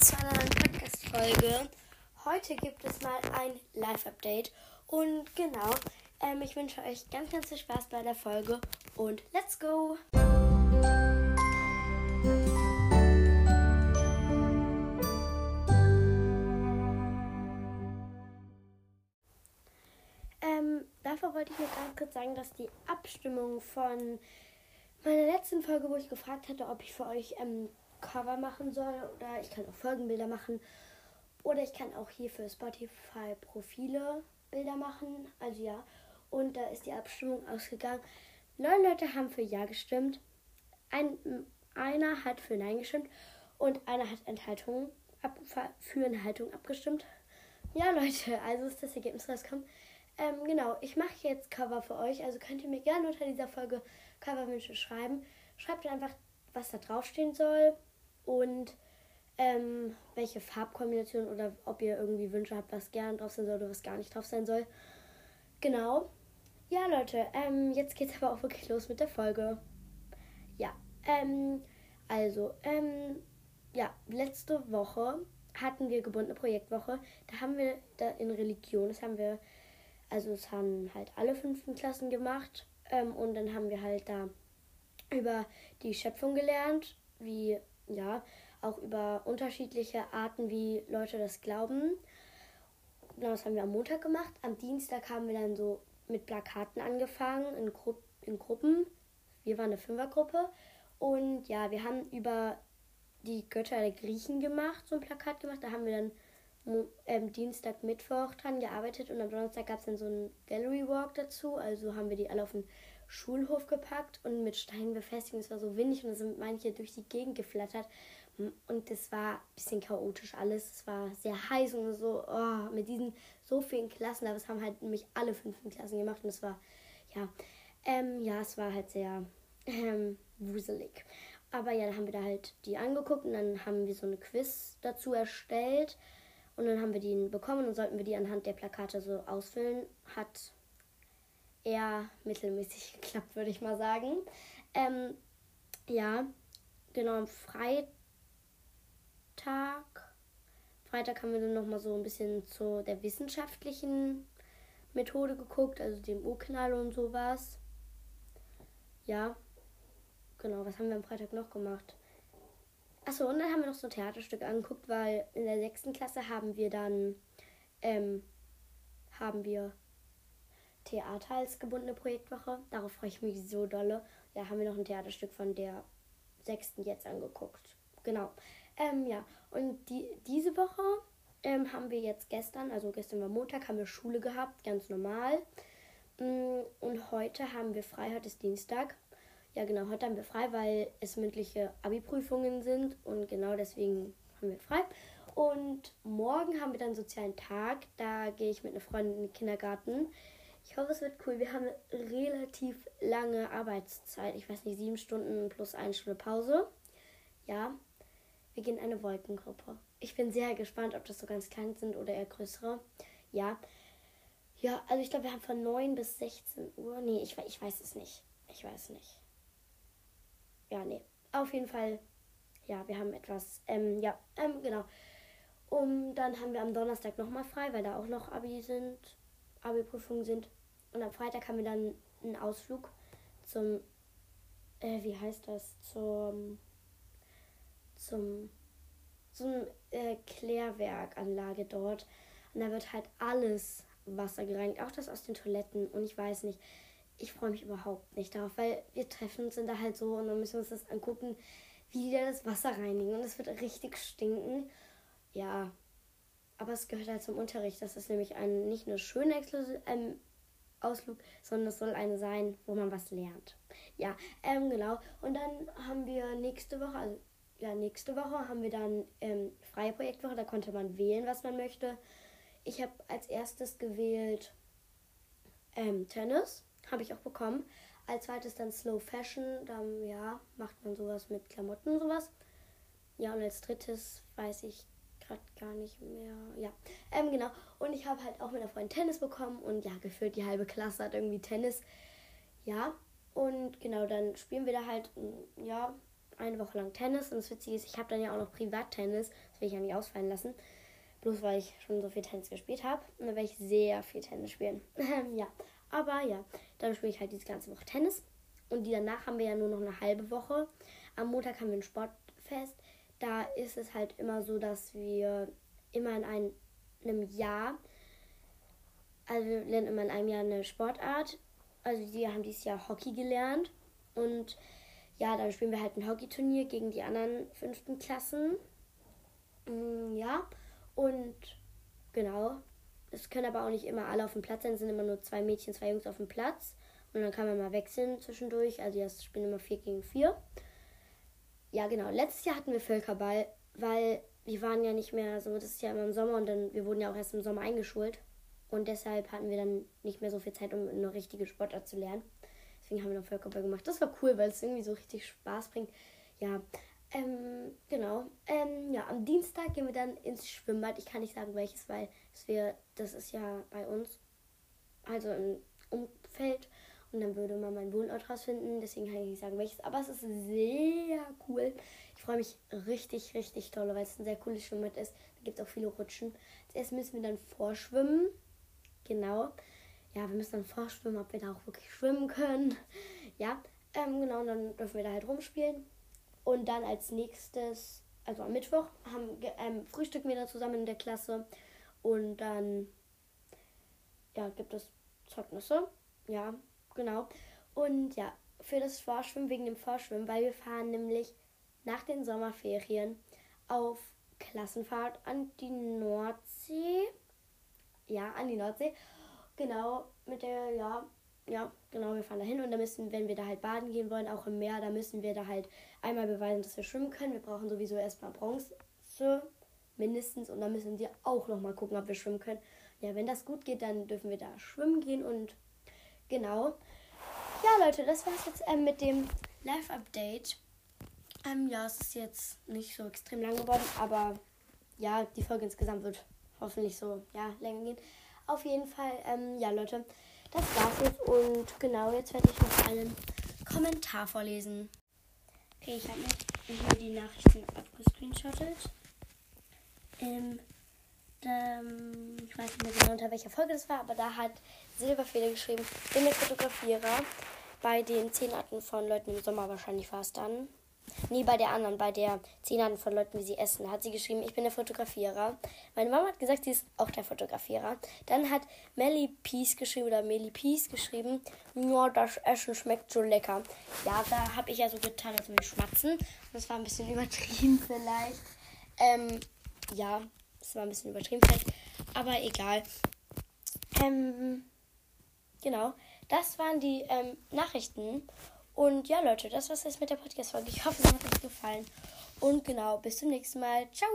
zu einer neuen Podcast-Folge. Heute gibt es mal ein Live-Update. Und genau, ähm, ich wünsche euch ganz, ganz viel Spaß bei der Folge und let's go! Ähm, davor wollte ich nur ganz kurz sagen, dass die Abstimmung von meiner letzten Folge, wo ich gefragt hatte, ob ich für euch ähm, Cover machen soll oder ich kann auch Folgenbilder machen oder ich kann auch hier für Spotify Profile Bilder machen. Also ja. Und da ist die Abstimmung ausgegangen. Neun Leute haben für Ja gestimmt. Ein, einer hat für Nein gestimmt und einer hat Enthaltung ab, für Enthaltung abgestimmt. Ja, Leute, also ist das Ergebnis rausgekommen. Ähm, genau, ich mache jetzt Cover für euch. Also könnt ihr mir gerne unter dieser Folge Coverwünsche schreiben. Schreibt einfach, was da draufstehen soll und ähm, welche Farbkombination oder ob ihr irgendwie Wünsche habt, was gerne drauf sein soll oder was gar nicht drauf sein soll. Genau. Ja, Leute, ähm, jetzt geht's aber auch wirklich los mit der Folge. Ja, ähm, also, ähm, ja, letzte Woche hatten wir gebundene Projektwoche. Da haben wir da in Religion, das haben wir, also es haben halt alle fünften Klassen gemacht. Ähm, und dann haben wir halt da über die Schöpfung gelernt, wie ja, auch über unterschiedliche Arten, wie Leute das glauben. Genau, das haben wir am Montag gemacht. Am Dienstag haben wir dann so mit Plakaten angefangen in, Gru in Gruppen. Wir waren eine Fünfergruppe. Und ja, wir haben über die Götter der Griechen gemacht, so ein Plakat gemacht. Da haben wir dann ähm, Dienstag, Mittwoch dran gearbeitet und am Donnerstag gab es dann so einen Gallery Walk dazu. Also haben wir die alle auf den Schulhof gepackt und mit Steinen befestigt. Es war so windig und da sind manche durch die Gegend geflattert. Und es war ein bisschen chaotisch alles. Es war sehr heiß und so oh, mit diesen so vielen Klassen. Aber es haben halt nämlich alle fünften Klassen gemacht und es war, ja, ähm, ja, es war halt sehr ähm, wuselig. Aber ja, dann haben wir da halt die angeguckt und dann haben wir so eine Quiz dazu erstellt. Und dann haben wir die bekommen und sollten wir die anhand der Plakate so ausfüllen. Hat eher mittelmäßig geklappt, würde ich mal sagen. Ähm, ja, genau, am Freitag. Freitag haben wir dann nochmal so ein bisschen zu der wissenschaftlichen Methode geguckt, also dem Urknall und sowas. Ja, genau, was haben wir am Freitag noch gemacht? Achso, und dann haben wir noch so ein Theaterstück angeguckt, weil in der sechsten Klasse haben wir dann, ähm, haben wir Theater als gebundene Projektwoche. Darauf freue ich mich so dolle. Da haben wir noch ein Theaterstück von der sechsten jetzt angeguckt. Genau. Ähm, ja, und die, diese Woche ähm, haben wir jetzt gestern, also gestern war Montag, haben wir Schule gehabt, ganz normal. Mm, und heute haben wir frei, heute ist Dienstag. Ja, genau, heute haben wir frei, weil es mündliche Abi-Prüfungen sind und genau deswegen haben wir frei. Und morgen haben wir dann sozialen Tag. Da gehe ich mit einer Freundin in den Kindergarten. Ich hoffe, es wird cool. Wir haben relativ lange Arbeitszeit. Ich weiß nicht, sieben Stunden plus eine Stunde Pause. Ja, wir gehen in eine Wolkengruppe. Ich bin sehr gespannt, ob das so ganz klein sind oder eher größere. Ja. Ja, also ich glaube, wir haben von 9 bis 16 Uhr. Nee, ich, ich weiß es nicht. Ich weiß nicht. Ja, nee. Auf jeden Fall, ja, wir haben etwas. Ähm, ja, ähm, genau. Und dann haben wir am Donnerstag nochmal frei, weil da auch noch Abi sind, Abi-Prüfungen sind. Und am Freitag haben wir dann einen Ausflug zum, äh, wie heißt das, zum, zum, zum äh, Klärwerkanlage dort. Und da wird halt alles Wasser gereinigt, auch das aus den Toiletten. Und ich weiß nicht, ich freue mich überhaupt nicht darauf, weil wir treffen uns da halt so und dann müssen wir uns das angucken, wie die da das Wasser reinigen. Und es wird richtig stinken. Ja, aber es gehört halt zum Unterricht. Das ist nämlich ein, nicht nur schöner ähm, Ausflug, sondern es soll eine sein, wo man was lernt. Ja, ähm, genau. Und dann haben wir nächste Woche, also ja, nächste Woche haben wir dann ähm, freie Projektwoche. Da konnte man wählen, was man möchte. Ich habe als erstes gewählt ähm, Tennis, habe ich auch bekommen. Als zweites dann Slow Fashion, dann ja, macht man sowas mit Klamotten und sowas. Ja, und als drittes weiß ich gerade gar nicht mehr. Ja, ähm, genau. Und ich habe halt auch mit einer Freundin Tennis bekommen und ja, gefühlt die halbe Klasse hat irgendwie Tennis. Ja, und genau, dann spielen wir da halt, ja, eine Woche lang Tennis. Und das Witzige ist, ich habe dann ja auch noch Privat-Tennis. Das will ich ja nicht ausfallen lassen. Bloß weil ich schon so viel Tennis gespielt habe. Und dann werde ich sehr viel Tennis spielen. ja. Aber ja, dann spiele ich halt diese ganze Woche Tennis. Und die danach haben wir ja nur noch eine halbe Woche. Am Montag haben wir ein Sportfest. Da ist es halt immer so, dass wir immer in ein, einem Jahr, also wir lernen immer in einem Jahr eine Sportart. Also die haben dieses Jahr Hockey gelernt. Und ja, dann spielen wir halt ein Hockeyturnier gegen die anderen fünften Klassen. Mm, ja, und genau. Es können aber auch nicht immer alle auf dem Platz sein. Es sind immer nur zwei Mädchen, zwei Jungs auf dem Platz. Und dann kann man mal wechseln zwischendurch. Also jetzt spielen immer vier gegen vier. Ja, genau. Letztes Jahr hatten wir Völkerball, weil wir waren ja nicht mehr so, das ist ja immer im Sommer und dann, wir wurden ja auch erst im Sommer eingeschult. Und deshalb hatten wir dann nicht mehr so viel Zeit, um eine richtige Sportart zu lernen. Deswegen haben wir noch Völkerball gemacht. Das war cool, weil es irgendwie so richtig Spaß bringt. Ja, ähm, genau. Ähm, ja, am Dienstag gehen wir dann ins Schwimmbad. Ich kann nicht sagen welches, weil es wir, das ist ja bei uns, also im Umfeld. Und dann würde man meinen Wohnort rausfinden. Deswegen kann ich nicht sagen welches. Aber es ist sehr cool. Ich freue mich richtig, richtig toll, weil es ein sehr cooles Schwimmbad ist. Da gibt es auch viele Rutschen. Zuerst müssen wir dann vorschwimmen. Genau. Ja, wir müssen dann vorschwimmen, ob wir da auch wirklich schwimmen können. Ja, ähm, genau. Und dann dürfen wir da halt rumspielen. Und dann als nächstes, also am Mittwoch, haben, ähm, frühstücken wir dann zusammen in der Klasse. Und dann ja, gibt es Zeugnisse. Ja, genau. Und ja, für das Vorschwimmen, wegen dem Vorschwimmen, weil wir fahren nämlich nach den Sommerferien auf Klassenfahrt an die Nordsee. Ja, an die Nordsee. Genau, mit der, ja, ja, genau, wir fahren da hin und da müssen, wenn wir da halt baden gehen wollen, auch im Meer, da müssen wir da halt einmal beweisen, dass wir schwimmen können. Wir brauchen sowieso erstmal Bronze, mindestens, und dann müssen wir auch nochmal gucken, ob wir schwimmen können. Ja, wenn das gut geht, dann dürfen wir da schwimmen gehen und genau. Ja, Leute, das war's jetzt ähm, mit dem Live-Update. Ähm, ja, es ist jetzt nicht so extrem lang geworden, aber ja, die Folge insgesamt wird hoffentlich so, ja, länger gehen. Auf jeden Fall, ähm, ja, Leute, das war's jetzt und genau, jetzt werde ich noch einen Kommentar vorlesen. Okay, ich habe mir die Nachrichten abgescreenshottet. Ähm, ähm, ich weiß nicht mehr genau unter welcher Folge das war, aber da hat Silberfeder geschrieben, bin der Fotografierer bei den 10 Arten von Leuten im Sommer wahrscheinlich war es dann. Nee, bei der anderen, bei der 10 Arten von Leuten, wie sie essen, hat sie geschrieben, ich bin der Fotografierer. Meine Mama hat gesagt, sie ist auch der Fotografierer. Dann hat Melly Peace geschrieben oder Melly Peace geschrieben, ja, das Essen schmeckt so lecker. Ja, da habe ich ja so getan, als würde ich schmatzen. Das war ein bisschen übertrieben vielleicht. Ähm, ja, das war ein bisschen übertrieben vielleicht. Aber egal. Ähm, genau. Das waren die ähm, Nachrichten. Und ja, Leute, das war's jetzt mit der Podcast-Folge. Ich hoffe, es hat euch gefallen. Und genau, bis zum nächsten Mal. Ciao!